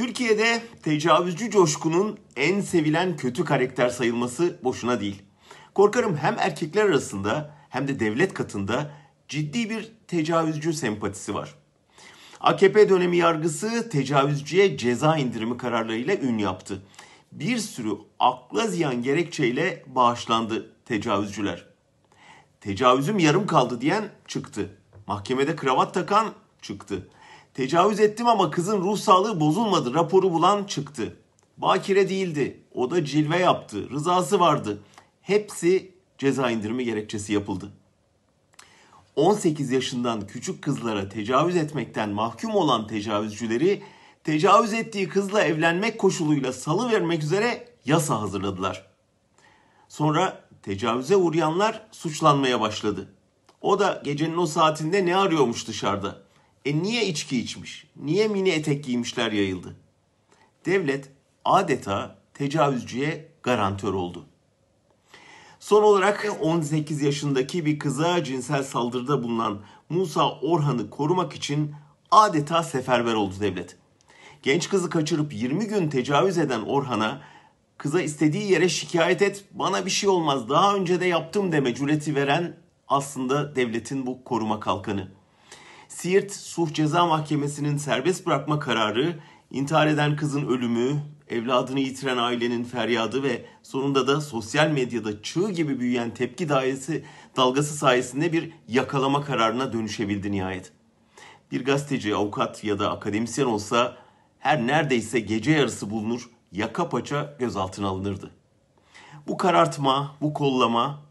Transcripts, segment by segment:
Türkiye'de tecavüzcü coşkunun en sevilen kötü karakter sayılması boşuna değil. Korkarım hem erkekler arasında hem de devlet katında ciddi bir tecavüzcü sempatisi var. AKP dönemi yargısı tecavüzcüye ceza indirimi kararlarıyla ün yaptı. Bir sürü akla ziyan gerekçeyle bağışlandı tecavüzcüler. Tecavüzüm yarım kaldı diyen çıktı. Mahkemede kravat takan çıktı. Tecavüz ettim ama kızın ruh sağlığı bozulmadı raporu bulan çıktı. Bakire değildi. O da cilve yaptı. Rızası vardı. Hepsi ceza indirimi gerekçesi yapıldı. 18 yaşından küçük kızlara tecavüz etmekten mahkum olan tecavüzcüleri tecavüz ettiği kızla evlenmek koşuluyla salı vermek üzere yasa hazırladılar. Sonra tecavüze uğrayanlar suçlanmaya başladı. O da gecenin o saatinde ne arıyormuş dışarıda? E niye içki içmiş? Niye mini etek giymişler yayıldı? Devlet adeta tecavüzcüye garantör oldu. Son olarak 18 yaşındaki bir kıza cinsel saldırıda bulunan Musa Orhan'ı korumak için adeta seferber oldu devlet. Genç kızı kaçırıp 20 gün tecavüz eden Orhan'a kıza istediği yere şikayet et bana bir şey olmaz daha önce de yaptım deme cüreti veren aslında devletin bu koruma kalkanı. Siirt Suh Ceza Mahkemesi'nin serbest bırakma kararı, intihar eden kızın ölümü, evladını yitiren ailenin feryadı ve sonunda da sosyal medyada çığ gibi büyüyen tepki dairesi dalgası sayesinde bir yakalama kararına dönüşebildi nihayet. Bir gazeteci, avukat ya da akademisyen olsa her neredeyse gece yarısı bulunur, yaka paça gözaltına alınırdı. Bu karartma, bu kollama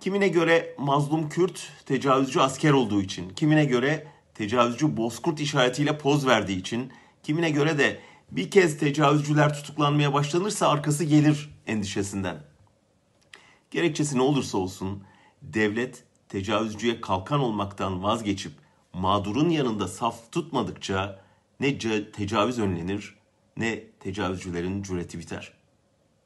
kimine göre mazlum Kürt tecavüzcü asker olduğu için, kimine göre tecavüzcü bozkurt işaretiyle poz verdiği için, kimine göre de bir kez tecavüzcüler tutuklanmaya başlanırsa arkası gelir endişesinden. Gerekçesi ne olursa olsun devlet tecavüzcüye kalkan olmaktan vazgeçip mağdurun yanında saf tutmadıkça ne tecavüz önlenir ne tecavüzcülerin cüreti biter.